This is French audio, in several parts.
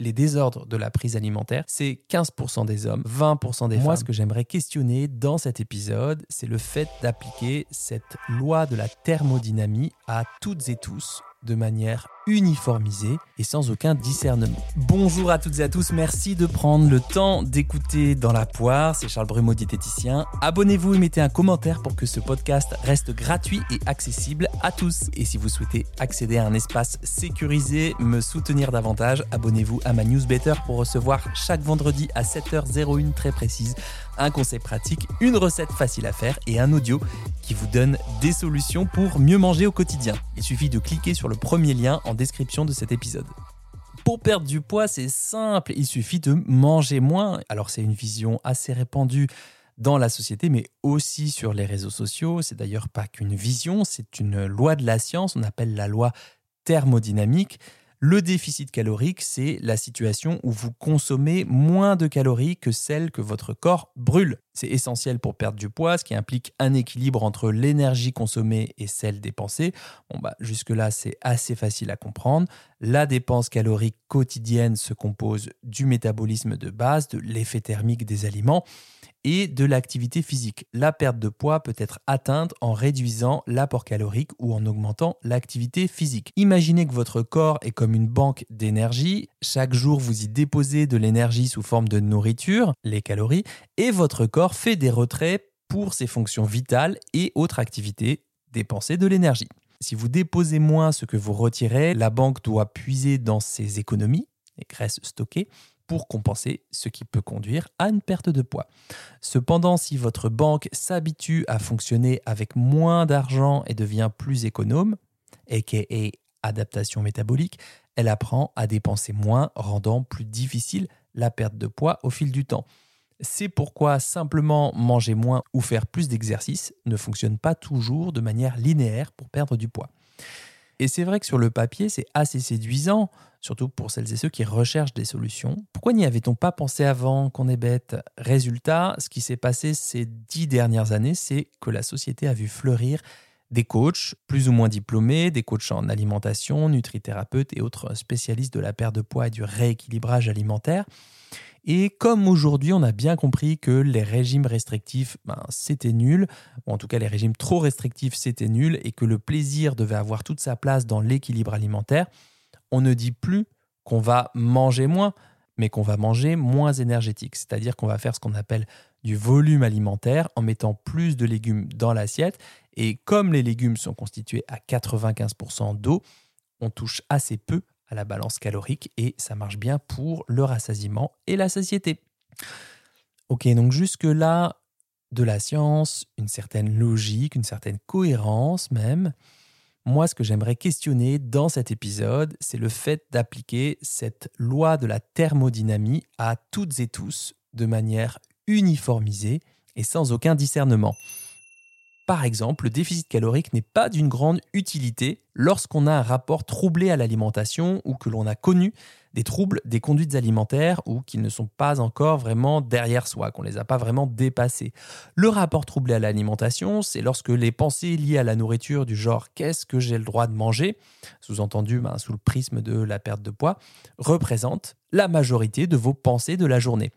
les désordres de la prise alimentaire, c'est 15% des hommes, 20% des femmes. Moi, ce que j'aimerais questionner dans cet épisode, c'est le fait d'appliquer cette loi de la thermodynamie à toutes et tous de manière uniformisée et sans aucun discernement. Bonjour à toutes et à tous, merci de prendre le temps d'écouter Dans la poire, c'est Charles Brumeau, diététicien. Abonnez-vous et mettez un commentaire pour que ce podcast reste gratuit et accessible à tous. Et si vous souhaitez accéder à un espace sécurisé, me soutenir davantage, abonnez-vous à ma newsletter pour recevoir chaque vendredi à 7h01 très précise un conseil pratique, une recette facile à faire et un audio qui vous donne des solutions pour mieux manger au quotidien. Il suffit de cliquer sur le premier lien en description de cet épisode. Pour perdre du poids, c'est simple, il suffit de manger moins. Alors c'est une vision assez répandue dans la société, mais aussi sur les réseaux sociaux. C'est d'ailleurs pas qu'une vision, c'est une loi de la science, on appelle la loi thermodynamique. Le déficit calorique, c'est la situation où vous consommez moins de calories que celles que votre corps brûle. C'est essentiel pour perdre du poids, ce qui implique un équilibre entre l'énergie consommée et celle dépensée. Bon bah jusque-là, c'est assez facile à comprendre. La dépense calorique quotidienne se compose du métabolisme de base, de l'effet thermique des aliments et de l'activité physique. La perte de poids peut être atteinte en réduisant l'apport calorique ou en augmentant l'activité physique. Imaginez que votre corps est comme une banque d'énergie. Chaque jour, vous y déposez de l'énergie sous forme de nourriture, les calories, et votre corps fait des retraits pour ses fonctions vitales et autres activités, dépenser de l'énergie. Si vous déposez moins ce que vous retirez, la banque doit puiser dans ses économies, les graisses stockées, pour compenser ce qui peut conduire à une perte de poids. Cependant, si votre banque s'habitue à fonctionner avec moins d'argent et devient plus économe, aka adaptation métabolique, elle apprend à dépenser moins, rendant plus difficile la perte de poids au fil du temps. C'est pourquoi simplement manger moins ou faire plus d'exercice ne fonctionne pas toujours de manière linéaire pour perdre du poids. Et c'est vrai que sur le papier, c'est assez séduisant, surtout pour celles et ceux qui recherchent des solutions. Pourquoi n'y avait-on pas pensé avant qu'on est bête? Résultat, ce qui s'est passé ces dix dernières années, c'est que la société a vu fleurir des coachs plus ou moins diplômés, des coachs en alimentation, nutrithérapeutes et autres spécialistes de la perte de poids et du rééquilibrage alimentaire. Et comme aujourd'hui, on a bien compris que les régimes restrictifs, ben, c'était nul, ou en tout cas les régimes trop restrictifs, c'était nul, et que le plaisir devait avoir toute sa place dans l'équilibre alimentaire, on ne dit plus qu'on va manger moins, mais qu'on va manger moins énergétique. C'est-à-dire qu'on va faire ce qu'on appelle du volume alimentaire en mettant plus de légumes dans l'assiette. Et comme les légumes sont constitués à 95% d'eau, on touche assez peu à la balance calorique et ça marche bien pour le rassasiement et la satiété. Ok, donc jusque-là, de la science, une certaine logique, une certaine cohérence même. Moi, ce que j'aimerais questionner dans cet épisode, c'est le fait d'appliquer cette loi de la thermodynamie à toutes et tous de manière uniformisée et sans aucun discernement. Par exemple, le déficit calorique n'est pas d'une grande utilité lorsqu'on a un rapport troublé à l'alimentation ou que l'on a connu des troubles des conduites alimentaires ou qu'ils ne sont pas encore vraiment derrière soi, qu'on ne les a pas vraiment dépassés. Le rapport troublé à l'alimentation, c'est lorsque les pensées liées à la nourriture du genre qu'est-ce que j'ai le droit de manger, sous-entendu ben, sous le prisme de la perte de poids, représentent la majorité de vos pensées de la journée.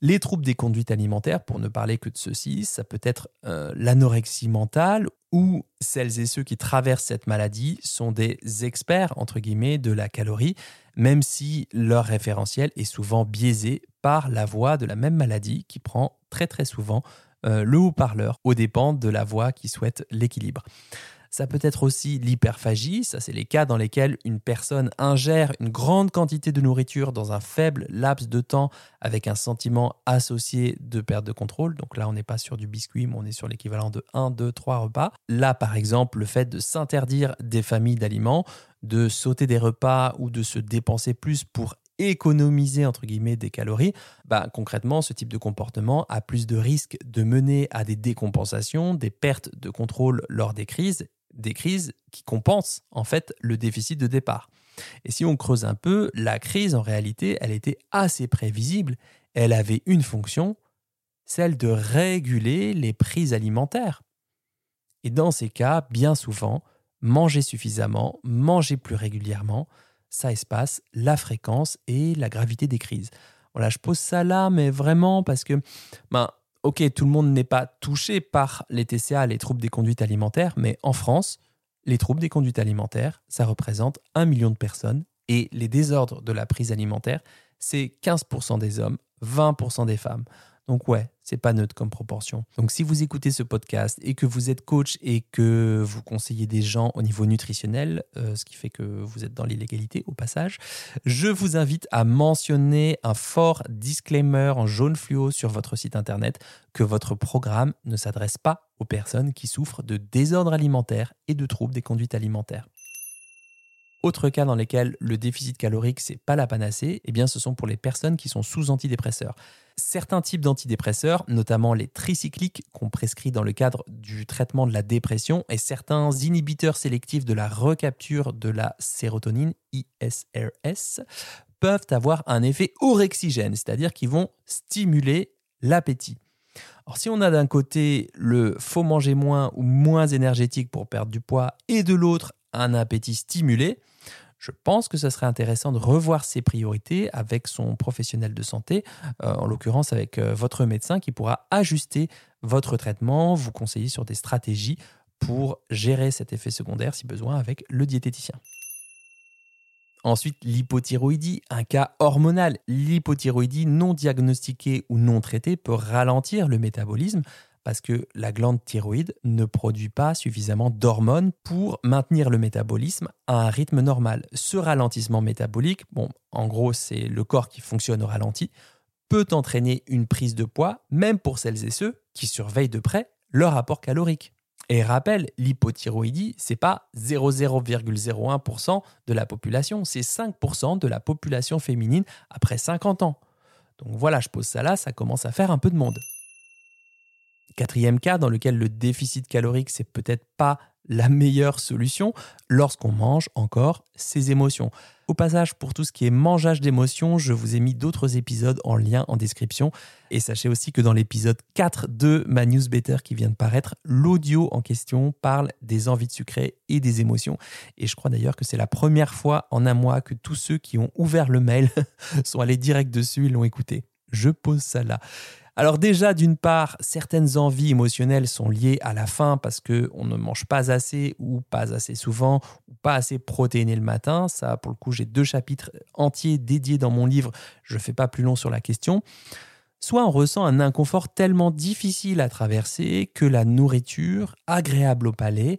Les troubles des conduites alimentaires, pour ne parler que de ceci, ça peut être euh, l'anorexie mentale ou celles et ceux qui traversent cette maladie sont des experts, entre guillemets, de la calorie, même si leur référentiel est souvent biaisé par la voix de la même maladie qui prend très très souvent euh, le haut-parleur aux dépens de la voix qui souhaite l'équilibre. Ça peut être aussi l'hyperphagie, ça c'est les cas dans lesquels une personne ingère une grande quantité de nourriture dans un faible laps de temps avec un sentiment associé de perte de contrôle. Donc là on n'est pas sur du biscuit, mais on est sur l'équivalent de 1, 2, 3 repas. Là par exemple le fait de s'interdire des familles d'aliments, de sauter des repas ou de se dépenser plus pour économiser entre guillemets des calories, bah, concrètement ce type de comportement a plus de risques de mener à des décompensations, des pertes de contrôle lors des crises des crises qui compensent en fait le déficit de départ. Et si on creuse un peu, la crise en réalité, elle était assez prévisible. Elle avait une fonction, celle de réguler les prix alimentaires. Et dans ces cas, bien souvent, manger suffisamment, manger plus régulièrement, ça espace la fréquence et la gravité des crises. Voilà, je pose ça là, mais vraiment parce que, ben, ok, tout le monde n'est pas touché par les TCA, les troubles des conduites alimentaires, mais en France, les troubles des conduites alimentaires, ça représente un million de personnes et les désordres de la prise alimentaire, c'est 15% des hommes, 20% des femmes. Donc ouais, c'est pas neutre comme proportion. Donc si vous écoutez ce podcast et que vous êtes coach et que vous conseillez des gens au niveau nutritionnel, euh, ce qui fait que vous êtes dans l'illégalité au passage, je vous invite à mentionner un fort disclaimer en jaune fluo sur votre site internet que votre programme ne s'adresse pas aux personnes qui souffrent de désordres alimentaires et de troubles des conduites alimentaires. Autre cas dans lesquels le déficit calorique, c'est pas la panacée, eh bien ce sont pour les personnes qui sont sous antidépresseurs. Certains types d'antidépresseurs, notamment les tricycliques qu'on prescrit dans le cadre du traitement de la dépression et certains inhibiteurs sélectifs de la recapture de la sérotonine, ISRS, peuvent avoir un effet orexigène, c'est-à-dire qu'ils vont stimuler l'appétit. Alors si on a d'un côté le faut manger moins ou moins énergétique pour perdre du poids et de l'autre un appétit stimulé, je pense que ce serait intéressant de revoir ses priorités avec son professionnel de santé, euh, en l'occurrence avec euh, votre médecin qui pourra ajuster votre traitement, vous conseiller sur des stratégies pour gérer cet effet secondaire si besoin avec le diététicien. Ensuite, l'hypothyroïdie, un cas hormonal. L'hypothyroïdie non diagnostiquée ou non traitée peut ralentir le métabolisme, parce que la glande thyroïde ne produit pas suffisamment d'hormones pour maintenir le métabolisme à un rythme normal. Ce ralentissement métabolique, bon, en gros, c'est le corps qui fonctionne au ralenti, peut entraîner une prise de poids, même pour celles et ceux qui surveillent de près leur apport calorique. Et rappel, l'hypothyroïdie, c'est pas 0,01% de la population, c'est 5% de la population féminine après 50 ans. Donc voilà, je pose ça là, ça commence à faire un peu de monde. Quatrième cas dans lequel le déficit calorique, c'est peut-être pas la meilleure solution lorsqu'on mange encore ses émotions. Au passage, pour tout ce qui est mangeage d'émotions, je vous ai mis d'autres épisodes en lien en description. Et sachez aussi que dans l'épisode 4 de ma newsletter qui vient de paraître, l'audio en question parle des envies de sucré et des émotions. Et je crois d'ailleurs que c'est la première fois en un mois que tous ceux qui ont ouvert le mail sont allés direct dessus et l'ont écouté. Je pose ça là. Alors déjà, d'une part, certaines envies émotionnelles sont liées à la faim parce qu'on ne mange pas assez ou pas assez souvent ou pas assez protéiné le matin. Ça, pour le coup, j'ai deux chapitres entiers dédiés dans mon livre. Je ne fais pas plus long sur la question. Soit on ressent un inconfort tellement difficile à traverser que la nourriture, agréable au palais,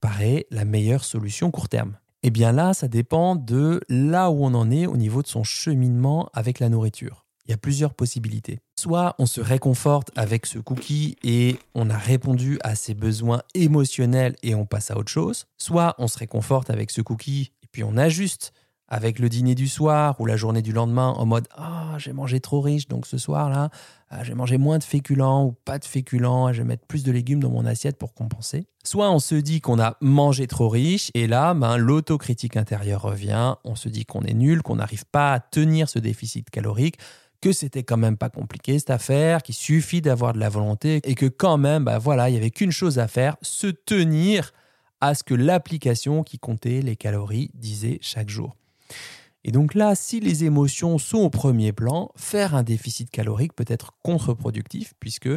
paraît la meilleure solution court terme. Eh bien là, ça dépend de là où on en est au niveau de son cheminement avec la nourriture. Il y a plusieurs possibilités. Soit on se réconforte avec ce cookie et on a répondu à ses besoins émotionnels et on passe à autre chose. Soit on se réconforte avec ce cookie et puis on ajuste avec le dîner du soir ou la journée du lendemain en mode ah j'ai mangé trop riche donc ce soir là ah, j'ai mangé moins de féculents ou pas de féculents je vais mettre plus de légumes dans mon assiette pour compenser soit on se dit qu'on a mangé trop riche et là ben, l'autocritique intérieure revient on se dit qu'on est nul qu'on n'arrive pas à tenir ce déficit calorique que c'était quand même pas compliqué cette affaire, qu'il suffit d'avoir de la volonté et que quand même, bah voilà, il y avait qu'une chose à faire, se tenir à ce que l'application qui comptait les calories disait chaque jour. Et donc là, si les émotions sont au premier plan, faire un déficit calorique peut être contre-productif puisque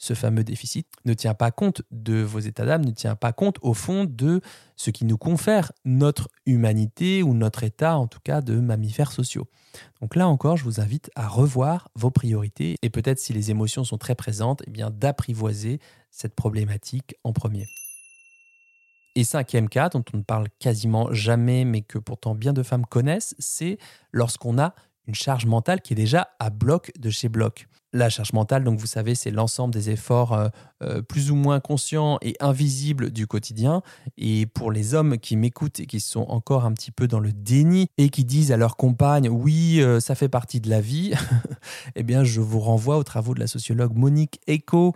ce fameux déficit ne tient pas compte de vos états d'âme, ne tient pas compte au fond de ce qui nous confère notre humanité ou notre état en tout cas de mammifères sociaux. Donc là encore, je vous invite à revoir vos priorités et peut-être si les émotions sont très présentes, eh bien d'apprivoiser cette problématique en premier. Et cinquième cas, dont on ne parle quasiment jamais, mais que pourtant bien de femmes connaissent, c'est lorsqu'on a une charge mentale qui est déjà à bloc de chez bloc. La charge mentale, donc vous savez, c'est l'ensemble des efforts euh, euh, plus ou moins conscients et invisibles du quotidien. Et pour les hommes qui m'écoutent et qui sont encore un petit peu dans le déni et qui disent à leur compagne oui, euh, ça fait partie de la vie, eh bien, je vous renvoie aux travaux de la sociologue Monique Eco,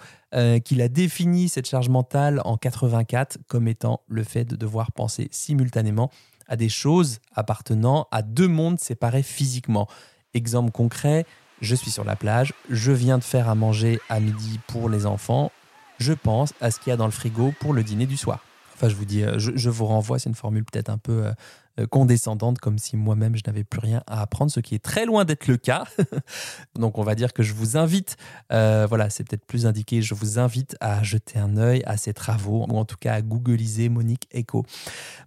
qui a défini cette charge mentale en 84 comme étant le fait de devoir penser simultanément à des choses appartenant à deux mondes séparés physiquement. Exemple concret, je suis sur la plage, je viens de faire à manger à midi pour les enfants, je pense à ce qu'il y a dans le frigo pour le dîner du soir. Enfin, je vous dis, euh, je, vous renvoie, c'est une formule peut-être un peu euh, condescendante, comme si moi-même je n'avais plus rien à apprendre, ce qui est très loin d'être le cas. Donc on va dire que je vous invite, euh, voilà, c'est peut-être plus indiqué, je vous invite à jeter un œil à ces travaux, ou en tout cas à googliser Monique Echo.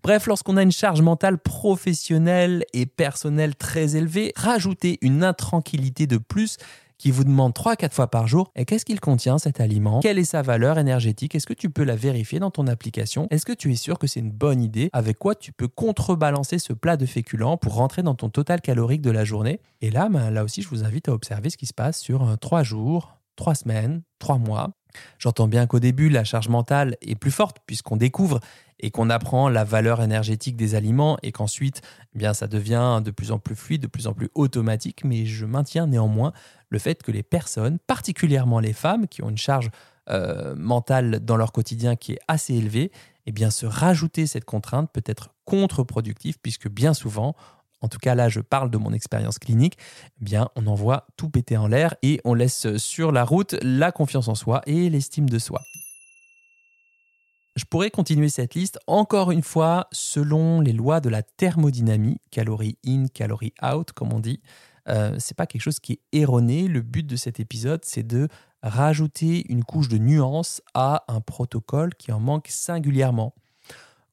Bref, lorsqu'on a une charge mentale professionnelle et personnelle très élevée, rajouter une intranquillité de plus qui vous demande 3-4 fois par jour et qu'est-ce qu'il contient cet aliment? Quelle est sa valeur énergétique? Est-ce que tu peux la vérifier dans ton application? Est-ce que tu es sûr que c'est une bonne idée? Avec quoi tu peux contrebalancer ce plat de féculents pour rentrer dans ton total calorique de la journée? Et là, ben, là aussi, je vous invite à observer ce qui se passe sur 3 euh, jours, 3 semaines, 3 mois. J'entends bien qu'au début, la charge mentale est plus forte puisqu'on découvre et qu'on apprend la valeur énergétique des aliments et qu'ensuite, eh bien, ça devient de plus en plus fluide, de plus en plus automatique. Mais je maintiens néanmoins le fait que les personnes, particulièrement les femmes qui ont une charge euh, mentale dans leur quotidien qui est assez élevée, eh bien, se rajouter cette contrainte peut être contre-productif puisque bien souvent, en tout cas là je parle de mon expérience clinique, eh bien on envoie tout péter en l'air et on laisse sur la route la confiance en soi et l'estime de soi. Je pourrais continuer cette liste encore une fois selon les lois de la thermodynamie, calories in, calories out, comme on dit. Euh, c'est pas quelque chose qui est erroné. Le but de cet épisode, c'est de rajouter une couche de nuance à un protocole qui en manque singulièrement.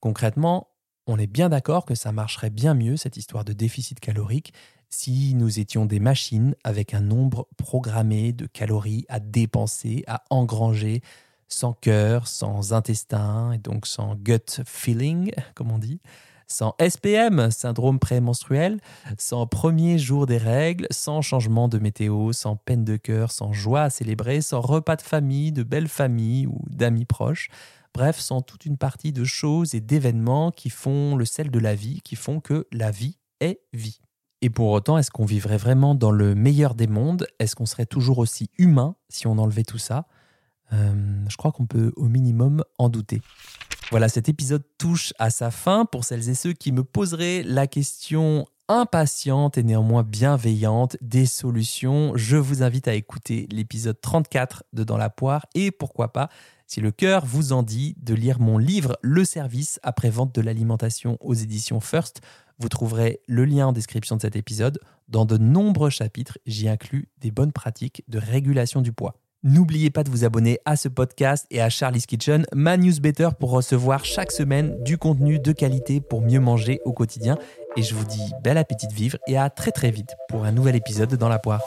Concrètement, on est bien d'accord que ça marcherait bien mieux, cette histoire de déficit calorique, si nous étions des machines avec un nombre programmé de calories à dépenser, à engranger, sans cœur, sans intestin et donc sans gut feeling, comme on dit, sans SPM, syndrome prémenstruel, sans premier jour des règles, sans changement de météo, sans peine de cœur, sans joie à célébrer, sans repas de famille, de belles familles ou d'amis proches. Bref, sans toute une partie de choses et d'événements qui font le sel de la vie, qui font que la vie est vie. Et pour autant, est-ce qu'on vivrait vraiment dans le meilleur des mondes? Est-ce qu'on serait toujours aussi humain si on enlevait tout ça? Euh, je crois qu'on peut au minimum en douter. Voilà, cet épisode touche à sa fin. Pour celles et ceux qui me poseraient la question impatiente et néanmoins bienveillante des solutions, je vous invite à écouter l'épisode 34 de Dans la poire et pourquoi pas, si le cœur vous en dit, de lire mon livre Le service après-vente de l'alimentation aux éditions First. Vous trouverez le lien en description de cet épisode. Dans de nombreux chapitres, j'y inclus des bonnes pratiques de régulation du poids. N'oubliez pas de vous abonner à ce podcast et à Charlie's Kitchen, ma newsletter pour recevoir chaque semaine du contenu de qualité pour mieux manger au quotidien. Et je vous dis bel appétit de vivre et à très très vite pour un nouvel épisode dans la poire.